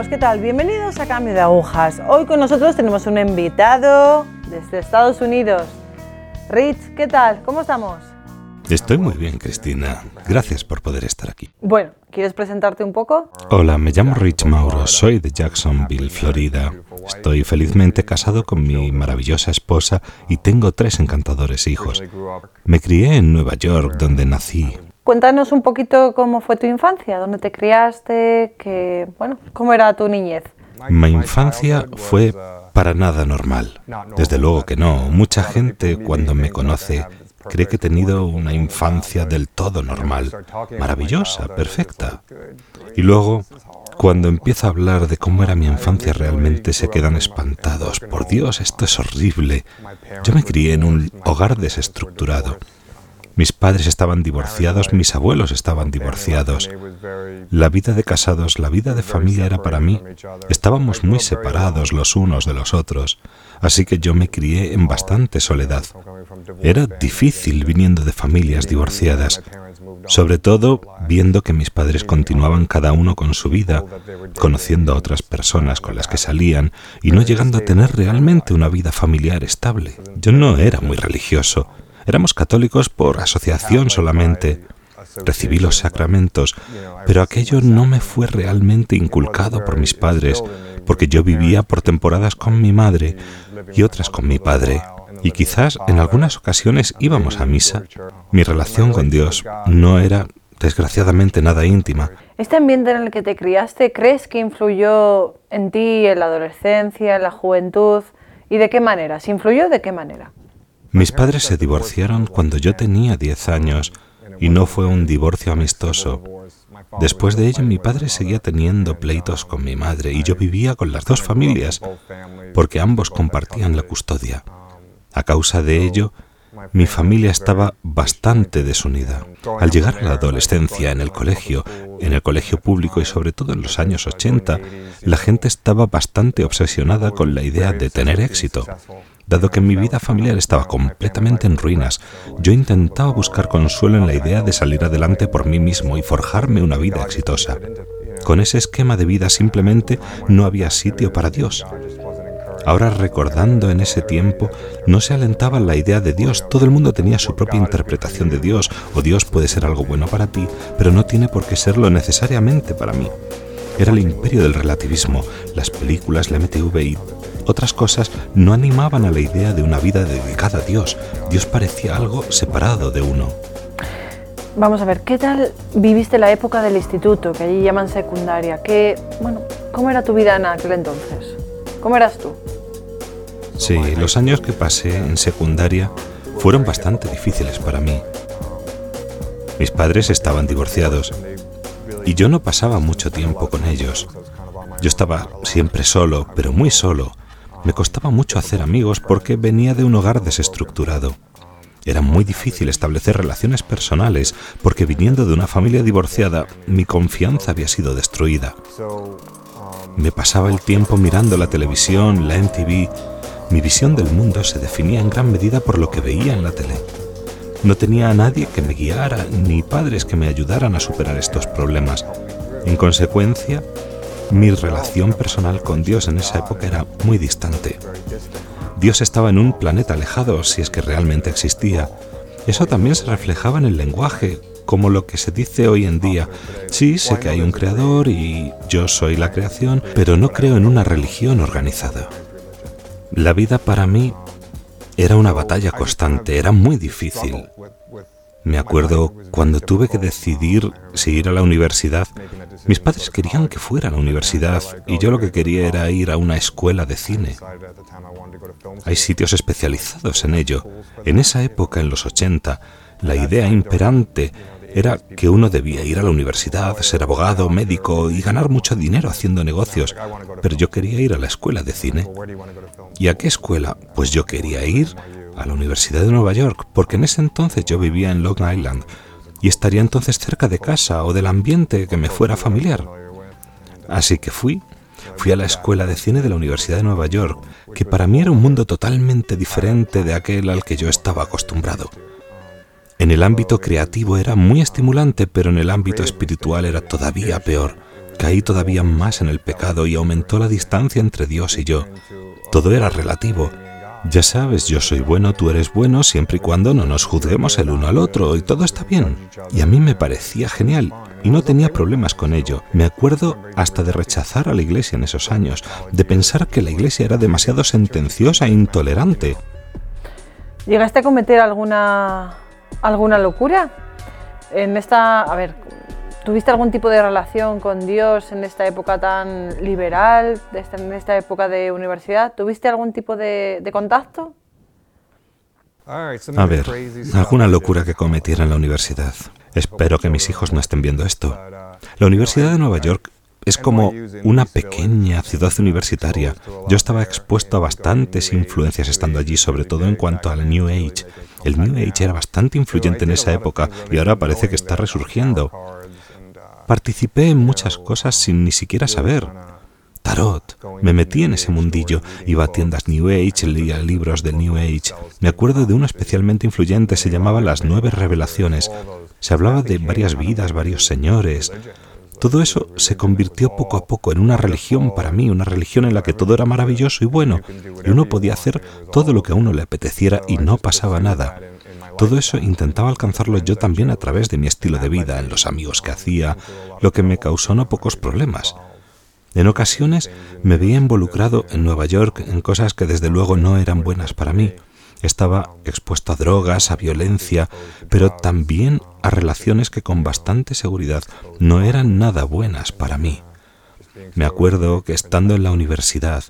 amigos, ¿qué tal? Bienvenidos a Cambio de Agujas. Hoy con nosotros tenemos un invitado desde Estados Unidos. Rich, ¿qué tal? ¿Cómo estamos? Estoy muy bien, Cristina. Gracias por poder estar aquí. Bueno, ¿quieres presentarte un poco? Hola, me llamo Rich Mauro, soy de Jacksonville, Florida. Estoy felizmente casado con mi maravillosa esposa y tengo tres encantadores hijos. Me crié en Nueva York, donde nací. Cuéntanos un poquito cómo fue tu infancia, dónde te criaste, que, bueno, cómo era tu niñez. Mi infancia fue para nada normal. Desde luego que no. Mucha gente cuando me conoce cree que he tenido una infancia del todo normal, maravillosa, perfecta. Y luego, cuando empiezo a hablar de cómo era mi infancia realmente, se quedan espantados. Por Dios, esto es horrible. Yo me crié en un hogar desestructurado. Mis padres estaban divorciados, mis abuelos estaban divorciados. La vida de casados, la vida de familia era para mí. Estábamos muy separados los unos de los otros, así que yo me crié en bastante soledad. Era difícil viniendo de familias divorciadas, sobre todo viendo que mis padres continuaban cada uno con su vida, conociendo a otras personas con las que salían y no llegando a tener realmente una vida familiar estable. Yo no era muy religioso, Éramos católicos por asociación solamente. Recibí los sacramentos, pero aquello no me fue realmente inculcado por mis padres, porque yo vivía por temporadas con mi madre y otras con mi padre. Y quizás en algunas ocasiones íbamos a misa. Mi relación con Dios no era, desgraciadamente, nada íntima. ¿Este ambiente en el que te criaste crees que influyó en ti en la adolescencia, en la juventud? ¿Y de qué manera? ¿Si influyó, de qué manera? Mis padres se divorciaron cuando yo tenía 10 años y no fue un divorcio amistoso. Después de ello mi padre seguía teniendo pleitos con mi madre y yo vivía con las dos familias porque ambos compartían la custodia. A causa de ello, mi familia estaba bastante desunida. Al llegar a la adolescencia en el colegio, en el colegio público y sobre todo en los años 80, la gente estaba bastante obsesionada con la idea de tener éxito. Dado que mi vida familiar estaba completamente en ruinas, yo intentaba buscar consuelo en la idea de salir adelante por mí mismo y forjarme una vida exitosa. Con ese esquema de vida simplemente no había sitio para Dios. Ahora recordando en ese tiempo, no se alentaba la idea de Dios, todo el mundo tenía su propia interpretación de Dios, o Dios puede ser algo bueno para ti, pero no tiene por qué serlo necesariamente para mí. Era el imperio del relativismo, las películas, la MTV y otras cosas no animaban a la idea de una vida dedicada a Dios. Dios parecía algo separado de uno. Vamos a ver, ¿qué tal viviste la época del instituto, que allí llaman secundaria? ¿Qué, bueno, ¿Cómo era tu vida en aquel entonces? ¿Cómo eras tú? Sí, los años que pasé en secundaria fueron bastante difíciles para mí. Mis padres estaban divorciados y yo no pasaba mucho tiempo con ellos. Yo estaba siempre solo, pero muy solo, me costaba mucho hacer amigos porque venía de un hogar desestructurado. Era muy difícil establecer relaciones personales porque viniendo de una familia divorciada mi confianza había sido destruida. Me pasaba el tiempo mirando la televisión, la MTV. Mi visión del mundo se definía en gran medida por lo que veía en la tele. No tenía a nadie que me guiara ni padres que me ayudaran a superar estos problemas. En consecuencia, mi relación personal con Dios en esa época era muy distante. Dios estaba en un planeta alejado, si es que realmente existía. Eso también se reflejaba en el lenguaje, como lo que se dice hoy en día. Sí, sé que hay un creador y yo soy la creación, pero no creo en una religión organizada. La vida para mí era una batalla constante, era muy difícil. Me acuerdo cuando tuve que decidir si ir a la universidad. Mis padres querían que fuera a la universidad y yo lo que quería era ir a una escuela de cine. Hay sitios especializados en ello. En esa época, en los 80, la idea imperante era que uno debía ir a la universidad, ser abogado, médico y ganar mucho dinero haciendo negocios. Pero yo quería ir a la escuela de cine. ¿Y a qué escuela? Pues yo quería ir a la Universidad de Nueva York, porque en ese entonces yo vivía en Long Island y estaría entonces cerca de casa o del ambiente que me fuera familiar. Así que fui, fui a la escuela de cine de la Universidad de Nueva York, que para mí era un mundo totalmente diferente de aquel al que yo estaba acostumbrado. En el ámbito creativo era muy estimulante, pero en el ámbito espiritual era todavía peor. caí todavía más en el pecado y aumentó la distancia entre Dios y yo. Todo era relativo. Ya sabes, yo soy bueno, tú eres bueno, siempre y cuando no nos juzguemos el uno al otro, y todo está bien. Y a mí me parecía genial, y no tenía problemas con ello. Me acuerdo hasta de rechazar a la iglesia en esos años, de pensar que la iglesia era demasiado sentenciosa e intolerante. ¿Llegaste a cometer alguna, alguna locura? En esta, a ver, ¿Tuviste algún tipo de relación con Dios en esta época tan liberal, en esta época de universidad? ¿Tuviste algún tipo de, contacto? A ver, alguna locura que cometiera en la universidad. Espero que mis hijos no estén viendo esto. La Universidad de Nueva York es como una pequeña ciudad universitaria. Yo estaba expuesto a bastantes influencias estando allí, sobre todo en cuanto al New Age. El New Age era bastante influyente en esa época y ahora parece que está resurgiendo. Participé en muchas cosas sin ni siquiera saber. Tarot. Me metí en ese mundillo. Iba a tiendas New Age, leía libros del New Age. Me acuerdo de uno especialmente influyente, se llamaba Las Nueve Revelaciones. Se hablaba de varias vidas, varios señores. Todo eso se convirtió poco a poco en una religión para mí, una religión en la que todo era maravilloso y bueno, y uno podía hacer todo lo que a uno le apeteciera y no pasaba nada. Todo eso intentaba alcanzarlo yo también a través de mi estilo de vida, en los amigos que hacía, lo que me causó no pocos problemas. En ocasiones me veía involucrado en Nueva York en cosas que desde luego no eran buenas para mí. Estaba expuesto a drogas, a violencia, pero también a relaciones que con bastante seguridad no eran nada buenas para mí. Me acuerdo que estando en la universidad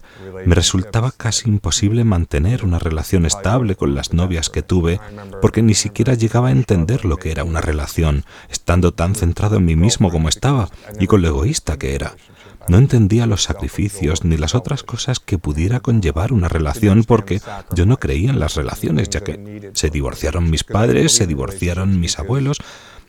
me resultaba casi imposible mantener una relación estable con las novias que tuve porque ni siquiera llegaba a entender lo que era una relación, estando tan centrado en mí mismo como estaba y con lo egoísta que era. No entendía los sacrificios ni las otras cosas que pudiera conllevar una relación porque yo no creía en las relaciones, ya que se divorciaron mis padres, se divorciaron mis abuelos,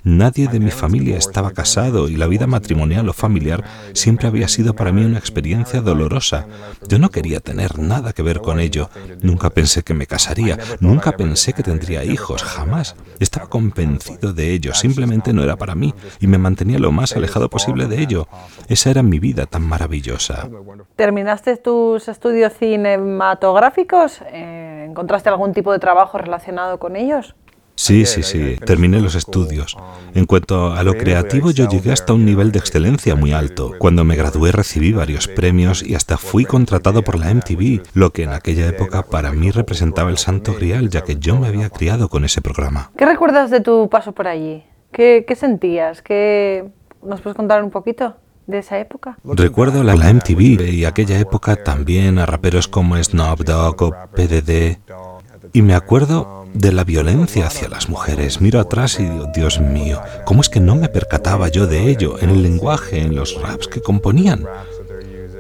Nadie de mi familia estaba casado y la vida matrimonial o familiar siempre había sido para mí una experiencia dolorosa. Yo no quería tener nada que ver con ello. Nunca pensé que me casaría, nunca pensé que tendría hijos, jamás. Estaba convencido de ello, simplemente no era para mí y me mantenía lo más alejado posible de ello. Esa era mi vida tan maravillosa. ¿Terminaste tus estudios cinematográficos? Eh, ¿Encontraste algún tipo de trabajo relacionado con ellos? Sí, sí, sí, terminé los estudios. En cuanto a lo creativo, yo llegué hasta un nivel de excelencia muy alto. Cuando me gradué recibí varios premios y hasta fui contratado por la MTV, lo que en aquella época para mí representaba el santo grial, ya que yo me había criado con ese programa. ¿Qué recuerdas de tu paso por allí? ¿Qué, sentías? ¿Qué... ¿Nos puedes contar un poquito? de esa época? Recuerdo la, la, MTV y aquella época también a raperos como Snoop Dogg o PDD. Y me acuerdo de la violencia hacia las mujeres. Miro atrás y digo, Dios mío, ¿cómo es que no me percataba yo de ello en el lenguaje, en los raps que componían?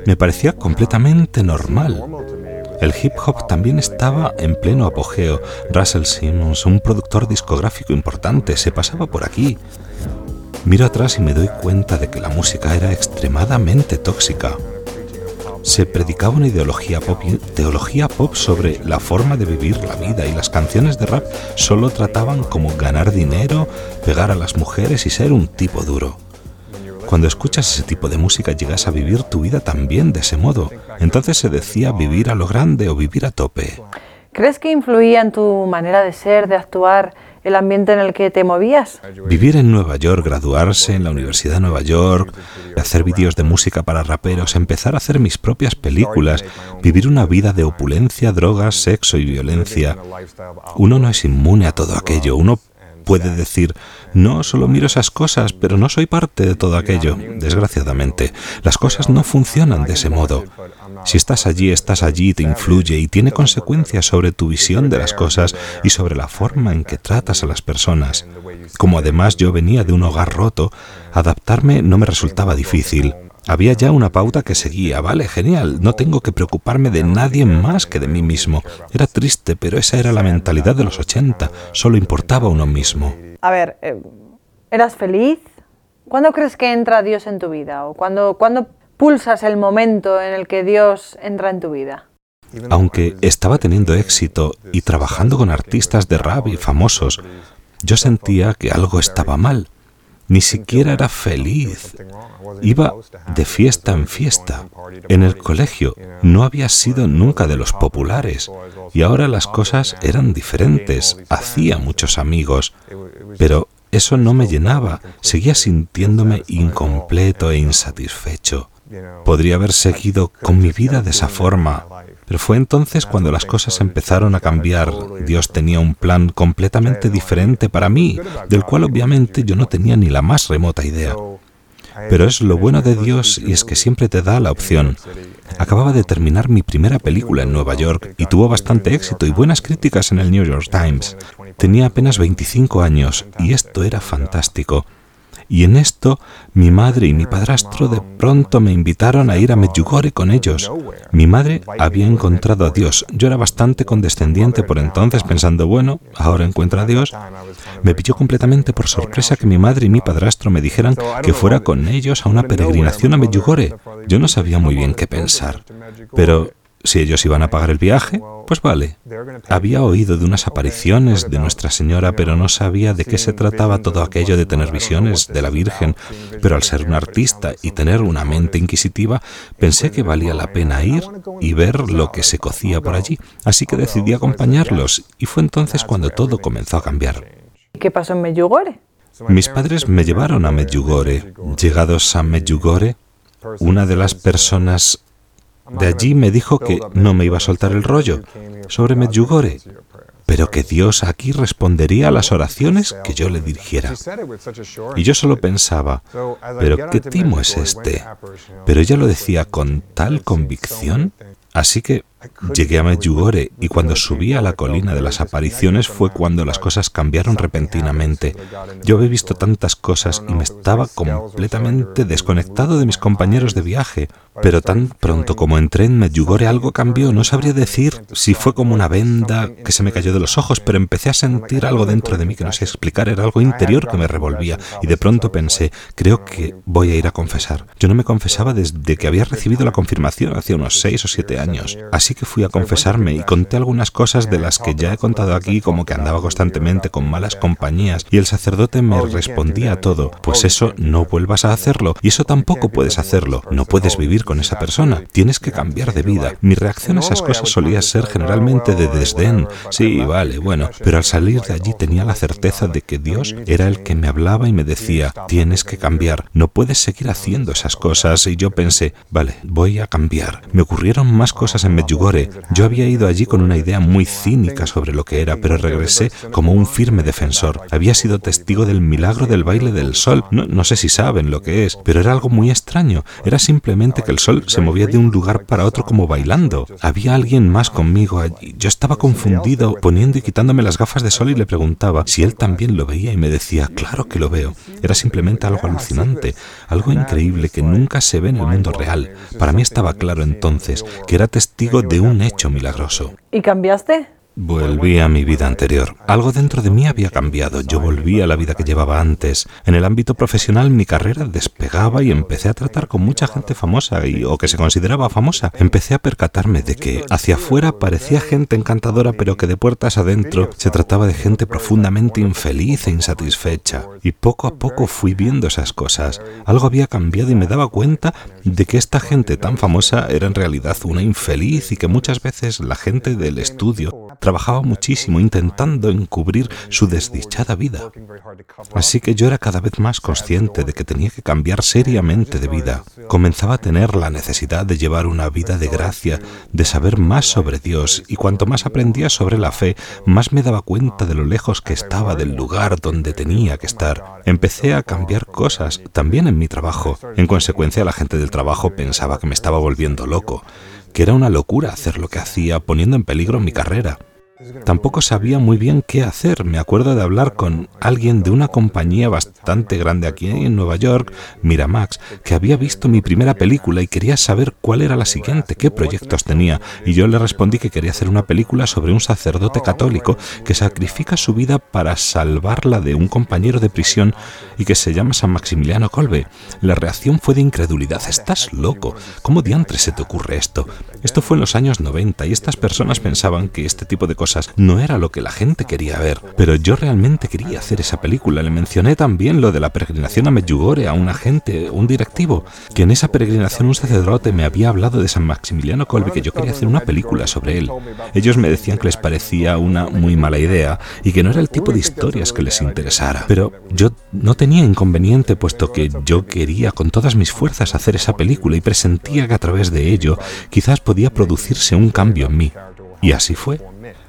Me parecía completamente normal. El hip hop también estaba en pleno apogeo. Russell Simmons, un productor discográfico importante, se pasaba por aquí. Miro atrás y me doy cuenta de que la música era extremadamente tóxica se predicaba una ideología pop, teología pop sobre la forma de vivir la vida y las canciones de rap solo trataban como ganar dinero, pegar a las mujeres y ser un tipo duro. Cuando escuchas ese tipo de música llegas a vivir tu vida también de ese modo. Entonces se decía vivir a lo grande o vivir a tope. ¿Crees que influía en tu manera de ser, de actuar, el ambiente en el que te movías? Vivir en Nueva York, graduarse en la Universidad de Nueva York, hacer vídeos de música para raperos, empezar a hacer mis propias películas, vivir una vida de opulencia, drogas, sexo y violencia. Uno no es inmune a todo aquello, uno puede decir, no, solo miro esas cosas, pero no soy parte de todo aquello. Desgraciadamente, las cosas no funcionan de ese modo. Si estás allí, estás allí, te influye y tiene consecuencias sobre tu visión de las cosas y sobre la forma en que tratas a las personas. Como además yo venía de un hogar roto, adaptarme no me resultaba difícil. Había ya una pauta que seguía, vale, genial, no tengo que preocuparme de nadie más que de mí mismo. Era triste, pero esa era la mentalidad de los 80, solo importaba uno mismo. A ver, eh, ¿eras feliz? ¿Cuándo crees que entra Dios en tu vida? ¿O cuándo, cuándo pulsas el momento en el que Dios entra en tu vida? Aunque estaba teniendo éxito y trabajando con artistas de rap y famosos, yo sentía que algo estaba mal. Ni siquiera era feliz. Iba de fiesta en fiesta. En el colegio no había sido nunca de los populares y ahora las cosas eran diferentes. Hacía muchos amigos, pero eso no me llenaba. Seguía sintiéndome incompleto e insatisfecho. Podría haber seguido con mi vida de esa forma, pero fue entonces cuando las cosas empezaron a cambiar. Dios tenía un plan completamente diferente para mí, del cual obviamente yo no tenía ni la más remota idea. Pero es lo bueno de Dios y es que siempre te da la opción. Acababa de terminar mi primera película en Nueva York y tuvo bastante éxito y buenas críticas en el New York Times. Tenía apenas 25 años y esto era fantástico. Y en esto mi madre y mi padrastro de pronto me invitaron a ir a Medjugorje con ellos. Mi madre había encontrado a Dios. Yo era bastante condescendiente por entonces, pensando, bueno, ahora encuentro a Dios. Me pilló completamente por sorpresa que mi madre y mi padrastro me dijeran que fuera con ellos a una peregrinación a Medjugorje. Yo no sabía muy bien qué pensar. Pero si ellos iban a pagar el viaje, pues vale. Había oído de unas apariciones de Nuestra Señora, pero no sabía de qué se trataba todo aquello de tener visiones de la Virgen. Pero al ser un artista y tener una mente inquisitiva, pensé que valía la pena ir y ver lo que se cocía por allí. Así que decidí acompañarlos y fue entonces cuando todo comenzó a cambiar. ¿Qué pasó en Medjugorje? Mis padres me llevaron a Medjugorje. Llegados a Medjugorje, una de las personas de allí me dijo que no me iba a soltar el rollo sobre Medjugorje, pero que Dios aquí respondería a las oraciones que yo le dirigiera. Y yo solo pensaba, pero qué timo es este. Pero ella lo decía con tal convicción, así que Llegué a Medjugorje y cuando subí a la colina de las apariciones fue cuando las cosas cambiaron repentinamente. Yo había visto tantas cosas y me estaba completamente desconectado de mis compañeros de viaje, pero tan pronto como entré en Medjugorje algo cambió. No sabría decir si fue como una venda que se me cayó de los ojos, pero empecé a sentir algo dentro de mí que no sé explicar, era algo interior que me revolvía y de pronto pensé, creo que voy a ir a confesar. Yo no me confesaba desde que había recibido la confirmación hace unos seis o siete años. Así que fui a confesarme y conté algunas cosas de las que ya he contado aquí, como que andaba constantemente con malas compañías, y el sacerdote me respondía a todo, pues eso no vuelvas a hacerlo, y eso tampoco puedes hacerlo, no puedes vivir con esa persona, tienes que cambiar de vida. Mi reacción a esas cosas solía ser generalmente de desdén, sí, vale, bueno, pero al salir de allí tenía la certeza de que Dios era el que me hablaba y me decía, tienes que cambiar, no puedes seguir haciendo esas cosas, y yo pensé, vale, voy a cambiar. Me ocurrieron más cosas en Medjugorje yo había ido allí con una idea muy cínica sobre lo que era, pero regresé como un firme defensor. Había sido testigo del milagro del baile del sol. No, sé si saben lo que es, pero era algo muy extraño. Era simplemente que el sol se movía de un lugar para otro como bailando. Había alguien más conmigo allí. Yo estaba confundido, poniendo y quitándome las gafas de sol y le preguntaba si él también lo veía y me decía, claro que lo veo. Era simplemente algo alucinante, algo increíble que nunca se ve en el mundo real. Para mí estaba claro entonces que era testigo de un hecho milagroso. ¿Y cambiaste? Volví a mi vida anterior. Algo dentro de mí había cambiado. Yo volví a la vida que llevaba antes. En el ámbito profesional mi carrera despegaba y empecé a tratar con mucha gente famosa y, o que se consideraba famosa. Empecé a percatarme de que hacia afuera parecía gente encantadora, pero que de puertas adentro se trataba de gente profundamente infeliz e insatisfecha. Y poco a poco fui viendo esas cosas. Algo había cambiado y me daba cuenta de que esta gente tan famosa era en realidad una infeliz y que muchas veces la gente del estudio trabajaba muchísimo intentando encubrir su desdichada vida. Así que yo era cada vez más consciente de que tenía que cambiar seriamente de vida. Comenzaba a tener la necesidad de llevar una vida de gracia, de saber más sobre Dios, y cuanto más aprendía sobre la fe, más me daba cuenta de lo lejos que estaba del lugar donde tenía que estar. Empecé a cambiar cosas, también en mi trabajo. En consecuencia, la gente del trabajo pensaba que me estaba volviendo loco que era una locura hacer lo que hacía, poniendo en peligro mi carrera. Tampoco sabía muy bien qué hacer. Me acuerdo de hablar con alguien de una compañía bastante grande aquí en Nueva York, Miramax, que había visto mi primera película y quería saber cuál era la siguiente, qué proyectos tenía. Y yo le respondí que quería hacer una película sobre un sacerdote católico que sacrifica su vida para salvarla de un compañero de prisión y que se llama San Maximiliano Colbe. La reacción fue de incredulidad. Estás loco. ¿Cómo diantres se te ocurre esto? Esto fue en los años 90 y estas personas pensaban que este tipo de cosas No era lo que la gente quería ver, pero yo realmente quería hacer esa película. Le mencioné también lo de la peregrinación a Medjugorje a un agente, un directivo, que en esa peregrinación un sacerdote me había hablado de San Maximiliano Kolbe, que yo quería hacer una película sobre él. Ellos me decían que les parecía una muy mala idea y que no era el tipo de historias que les interesara. Pero yo no tenía inconveniente, puesto que yo quería con todas mis fuerzas hacer esa película y presentía que a través de ello quizás podía producirse un cambio en mí. Y así fue.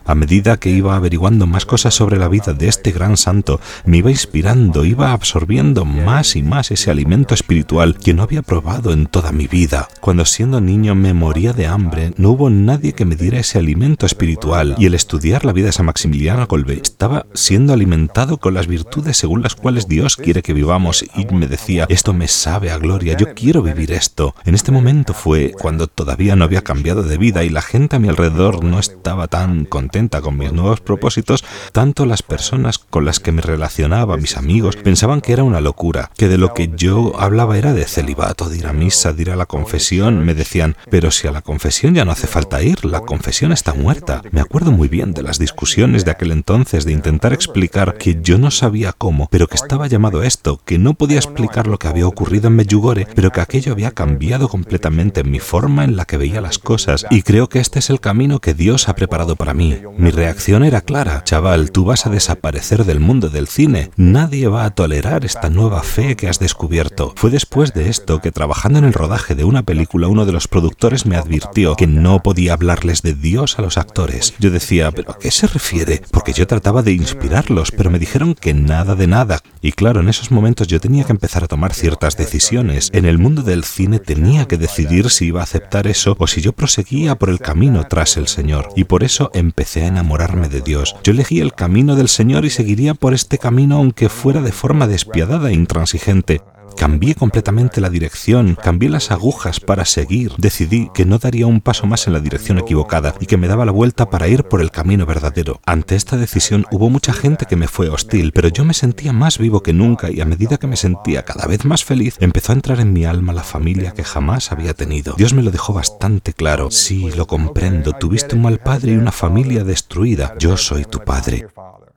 A medida que iba averiguando más cosas sobre la vida de este gran santo, me iba inspirando, iba absorbiendo más y más ese alimento espiritual que no había probado en toda mi vida. Cuando siendo niño me moría de hambre, no hubo nadie que me diera ese alimento espiritual y el estudiar la vida de San Maximiliano Colbe estaba siendo alimentado con las virtudes según las cuales Dios quiere que vivamos y me decía, esto me sabe a gloria, yo quiero vivir esto. En este momento fue cuando todavía no había cambiado de vida y la gente a mi alrededor no estaba tan contenta con mis nuevos propósitos, tanto las personas con las que me relacionaba, mis amigos, pensaban que era una locura, que de lo que yo hablaba era de celibato, de ir a misa, de ir a la confesión. Me decían, pero si a la confesión ya no hace falta ir, la confesión está muerta. Me acuerdo muy bien de las discusiones de aquel entonces, de intentar explicar que yo no sabía cómo, pero que estaba llamado a esto, que no podía explicar lo que había ocurrido en Medjugorje, pero que aquello había cambiado completamente mi forma en la que veía las cosas, y creo que este es el camino que Dios ha preparado para mí. Mi reacción era clara, chaval, tú vas a desaparecer del mundo del cine. Nadie va a tolerar esta nueva fe que has descubierto. Fue después de esto que trabajando en el rodaje de una película uno de los productores me advirtió que no podía hablarles de Dios a los actores. Yo decía, ¿pero a qué se refiere? Porque yo trataba de inspirarlos, pero me dijeron que nada de nada. Y claro, en esos momentos yo tenía que empezar a tomar ciertas decisiones. En el mundo del cine tenía que decidir si iba a aceptar eso o si yo proseguía por el camino tras el Señor. Y por eso empecé a enamorarme de Dios. Yo elegí el camino del Señor y seguiría por este camino aunque fuera de forma despiadada e intransigente. Cambié completamente la dirección, cambié las agujas para seguir. Decidí que no daría un paso más en la dirección equivocada y que me daba la vuelta para ir por el camino verdadero. Ante esta decisión hubo mucha gente que me fue hostil, pero yo me sentía más vivo que nunca y a medida que me sentía cada vez más feliz, empezó a entrar en mi alma la familia que jamás había tenido. Dios me lo dejó bastante claro. Sí, lo comprendo, tuviste un mal padre y una familia destruida. Yo soy tu padre.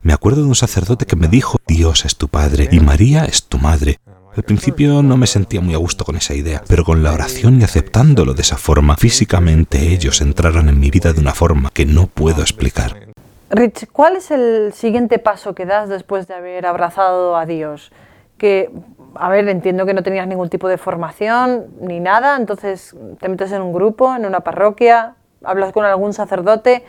Me acuerdo de un sacerdote que me dijo, Dios es tu padre y María es tu madre. Al principio no me sentía muy a gusto con esa idea, pero con la oración y aceptándolo de esa forma, físicamente ellos entraron en mi vida de una forma que no puedo explicar. Rich, ¿cuál es el siguiente paso que das después de haber abrazado a Dios? Que, a ver, entiendo que no tenías ningún tipo de formación ni nada, entonces te metes en un grupo, en una parroquia, hablas con algún sacerdote,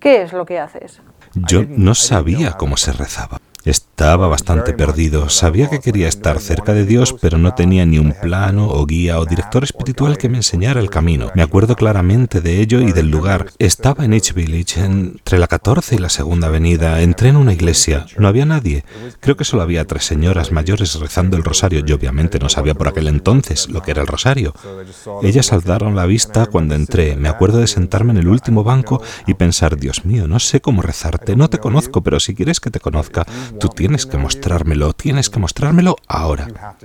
¿qué es lo que haces? Yo no sabía cómo se rezaba. Estaba bastante perdido. Sabía que quería estar cerca de Dios, pero no tenía ni un plano o guía o director espiritual que me enseñara el camino. Me acuerdo claramente de ello y del lugar. Estaba en H Village, entre la 14 y la segunda avenida. Entré en una iglesia. No había nadie. Creo que solo había tres señoras mayores rezando el rosario. Yo obviamente no sabía por aquel entonces lo que era el rosario. Ellas saldaron la vista cuando entré. Me acuerdo de sentarme en el último banco y pensar, Dios mío, no sé cómo rezarte. No te conozco, pero si quieres que te conozca, Tú tienes que mostrármelo, tienes que mostrármelo ahora.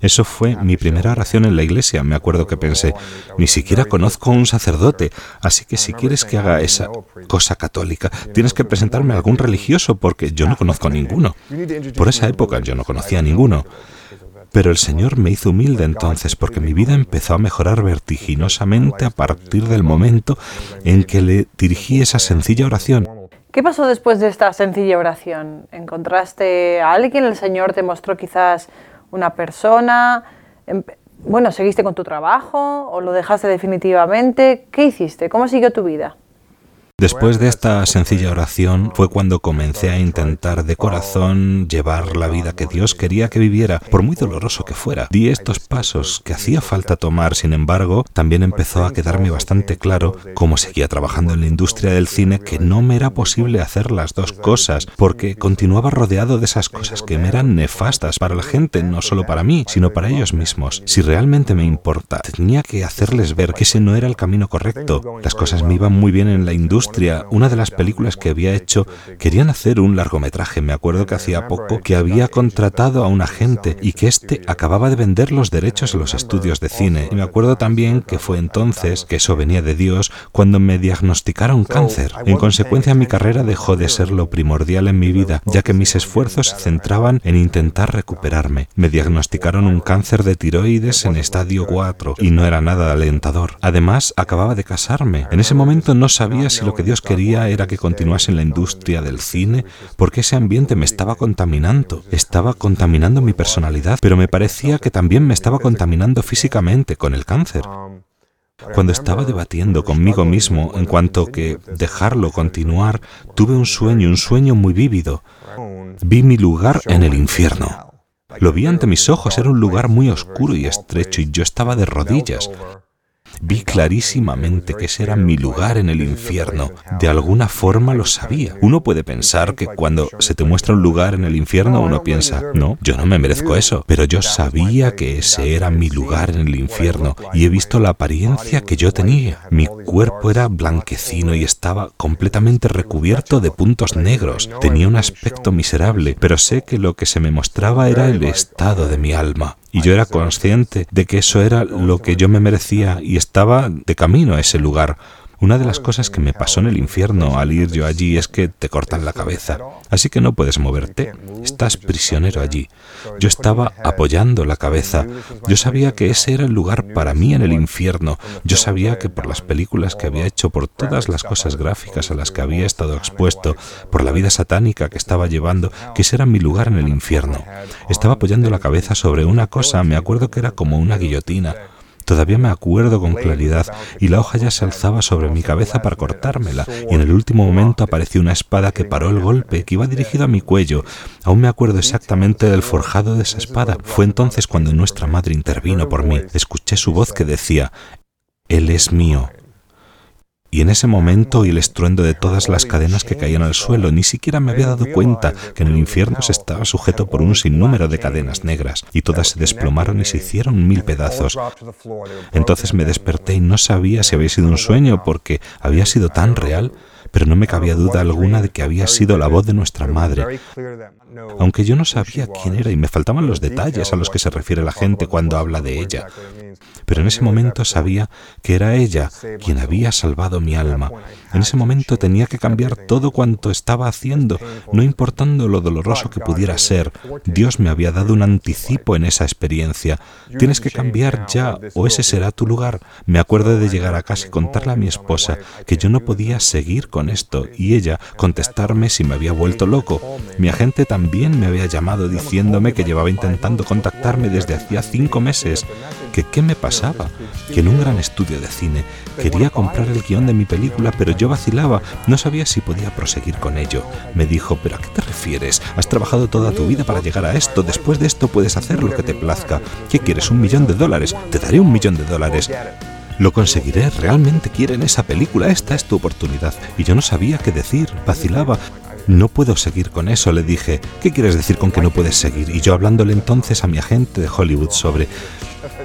Eso fue mi primera oración en la iglesia. Me acuerdo que pensé, ni siquiera conozco a un sacerdote, así que si quieres que haga esa cosa católica, tienes que presentarme a algún religioso porque yo no conozco a ninguno. Por esa época yo no conocía a ninguno. Pero el Señor me hizo humilde entonces porque mi vida empezó a mejorar vertiginosamente a partir del momento en que le dirigí esa sencilla oración. ¿Qué pasó después de esta sencilla oración? ¿Encontraste a alguien? ¿El Señor te mostró quizás una persona? Bueno, ¿seguiste con tu trabajo o lo dejaste definitivamente? ¿Qué hiciste? ¿Cómo siguió tu vida? Después de esta sencilla oración fue cuando comencé a intentar de corazón llevar la vida que Dios quería que viviera, por muy doloroso que fuera. Di estos pasos que hacía falta tomar, sin embargo, también empezó a quedarme bastante claro, como seguía trabajando en la industria del cine, que no me era posible hacer las dos cosas, porque continuaba rodeado de esas cosas que me eran nefastas para la gente, no solo para mí, sino para ellos mismos. Si realmente me importa, tenía que hacerles ver que ese no era el camino correcto. Las cosas me iban muy bien en la industria, industria, una de las películas que había hecho, querían hacer un largometraje. Me acuerdo que hacía poco que había contratado a un agente y que éste acababa de vender los derechos a los estudios de cine. Y me acuerdo también que fue entonces, que eso venía de Dios, cuando me diagnosticaron cáncer. En consecuencia, mi carrera dejó de ser lo primordial en mi vida, ya que mis esfuerzos se centraban en intentar recuperarme. Me diagnosticaron un cáncer de tiroides en estadio 4 y no era nada alentador. Además, acababa de casarme. En ese momento no sabía si lo que Dios quería era que continuase en la industria del cine, porque ese ambiente me estaba contaminando. Estaba contaminando mi personalidad, pero me parecía que también me estaba contaminando físicamente con el cáncer. Cuando estaba debatiendo conmigo mismo en cuanto que dejarlo continuar, tuve un sueño, un sueño muy vívido. Vi mi lugar en el infierno. Lo vi ante mis ojos, era un lugar muy oscuro y estrecho y yo estaba de rodillas. Vi clarísimamente que ese era mi lugar en el infierno. De alguna forma lo sabía. Uno puede pensar que cuando se te muestra un lugar en el infierno uno piensa, no, yo no me merezco eso. Pero yo sabía que ese era mi lugar en el infierno y he visto la apariencia que yo tenía. Mi cuerpo era blanquecino y estaba completamente recubierto de puntos negros. Tenía un aspecto miserable, pero sé que lo que se me mostraba era el estado de mi alma y yo era consciente de que eso era lo que yo me merecía y estaba de camino a ese lugar. Una de las cosas que me pasó en el infierno al ir yo allí es que te cortan la cabeza, así que no puedes moverte, estás prisionero allí. Yo estaba apoyando la cabeza, yo sabía que ese era el lugar para mí en el infierno, yo sabía que por las películas que había hecho, por todas las cosas gráficas a las que había estado expuesto, por la vida satánica que estaba llevando, que ese era mi lugar en el infierno. Estaba apoyando la cabeza sobre una cosa, me acuerdo que era como una guillotina, Todavía me acuerdo con claridad y la hoja ya se alzaba sobre mi cabeza para cortármela y en el último momento apareció una espada que paró el golpe que iba dirigido a mi cuello. Aún me acuerdo exactamente del forjado de esa espada. Fue entonces cuando nuestra madre intervino por mí. Escuché su voz que decía, Él es mío y en ese momento oí el estruendo de todas las cadenas que caían al suelo. Ni siquiera me había dado cuenta que en el infierno se estaba sujeto por un sinnúmero de cadenas negras, y todas se desplomaron y se hicieron mil pedazos. Entonces me desperté y no sabía si había sido un sueño porque había sido tan real pero no me cabía duda alguna de que había sido la voz de nuestra madre, aunque yo no sabía quién era y me faltaban los detalles a los que se refiere la gente cuando habla de ella pero en ese momento sabía que era ella quien había salvado mi alma. En ese momento tenía que cambiar todo cuanto estaba haciendo, no importando lo doloroso que pudiera ser. Dios me había dado un anticipo en esa experiencia. Tienes que cambiar ya o ese será tu lugar. Me acuerdo de llegar a casa y contarle a mi esposa que yo no podía seguir con esto y ella contestarme si me había vuelto loco. Mi agente también me había llamado diciéndome que llevaba intentando contactarme desde hacía cinco meses, que qué me pasaba, que en un gran estudio de cine quería comprar el guion de mi película, pero yo vacilaba, no sabía si podía proseguir con ello. Me dijo, ¿pero a qué te refieres? Has trabajado toda tu vida para llegar a esto, después de esto puedes hacer lo que te plazca. ¿Qué quieres? ¿Un millón de dólares? Te daré un millón de dólares. Lo conseguiré, realmente quieren esa película, esta es tu oportunidad. Y yo no sabía qué decir, vacilaba. No puedo seguir con eso, le dije. ¿Qué quieres decir con que no puedes seguir? Y yo hablándole entonces a mi agente de Hollywood sobre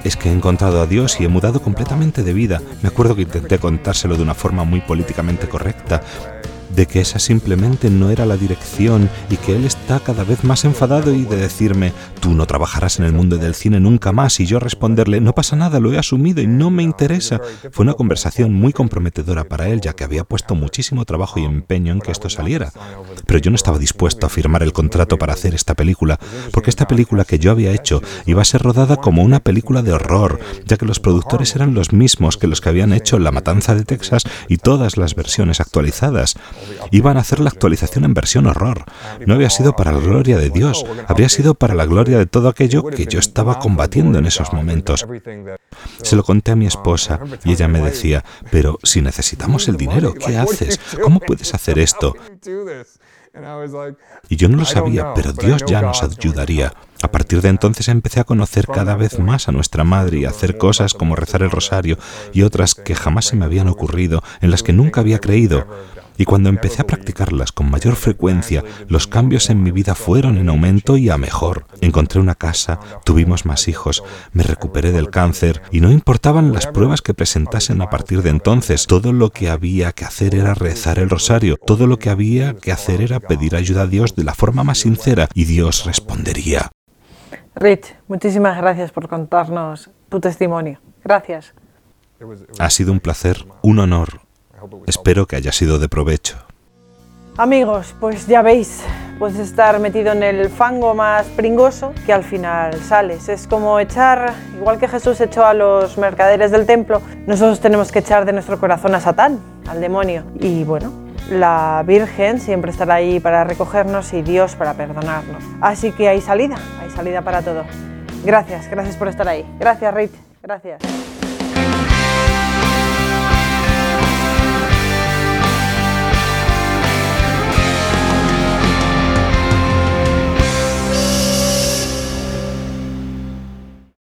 es que he encontrado a Dios y he mudado completamente de vida. Me acuerdo que intenté contárselo de una forma muy políticamente correcta, de que esa simplemente no era la dirección y que él está cada vez más enfadado y de decirme, tú no trabajarás en el mundo del cine nunca más y yo responderle, no pasa nada, lo he asumido y no me interesa. Fue una conversación muy comprometedora para él ya que había puesto muchísimo trabajo y empeño en que esto saliera. Pero yo no estaba dispuesto a firmar el contrato para hacer esta película, porque esta película que yo había hecho iba a ser rodada como una película de horror, ya que los productores eran los mismos que los que habían hecho La Matanza de Texas y todas las versiones actualizadas. Iban a hacer la actualización en versión horror. No había sido para la gloria de Dios, habría sido para la gloria de todo aquello que yo estaba combatiendo en esos momentos. Se lo conté a mi esposa y ella me decía, pero si necesitamos el dinero, ¿qué haces? ¿Cómo puedes hacer esto? Y yo no lo sabía, pero Dios ya nos ayudaría. A partir de entonces empecé a conocer cada vez más a nuestra madre y a hacer cosas como rezar el rosario y otras que jamás se me habían ocurrido, en las que nunca había creído. Y cuando empecé a practicarlas con mayor frecuencia, los cambios en mi vida fueron en aumento y a mejor. Encontré una casa, tuvimos más hijos, me recuperé del cáncer y no importaban las pruebas que presentasen a partir de entonces. Todo lo que había que hacer era rezar el rosario, todo lo que había que hacer era pedir ayuda a Dios de la forma más sincera y Dios respondería. Rich, muchísimas gracias por contarnos tu testimonio. Gracias. Ha sido un placer, un honor. Espero que haya sido de provecho. Amigos, pues ya veis, puedes estar metido en el fango más pringoso que al final sales. Es como echar, igual que Jesús echó a los mercaderes del templo, nosotros tenemos que echar de nuestro corazón a Satán, al demonio. Y bueno, la Virgen siempre estará ahí para recogernos y Dios para perdonarnos. Así que hay salida, hay salida para todo. Gracias, gracias por estar ahí. Gracias, Rich. Gracias.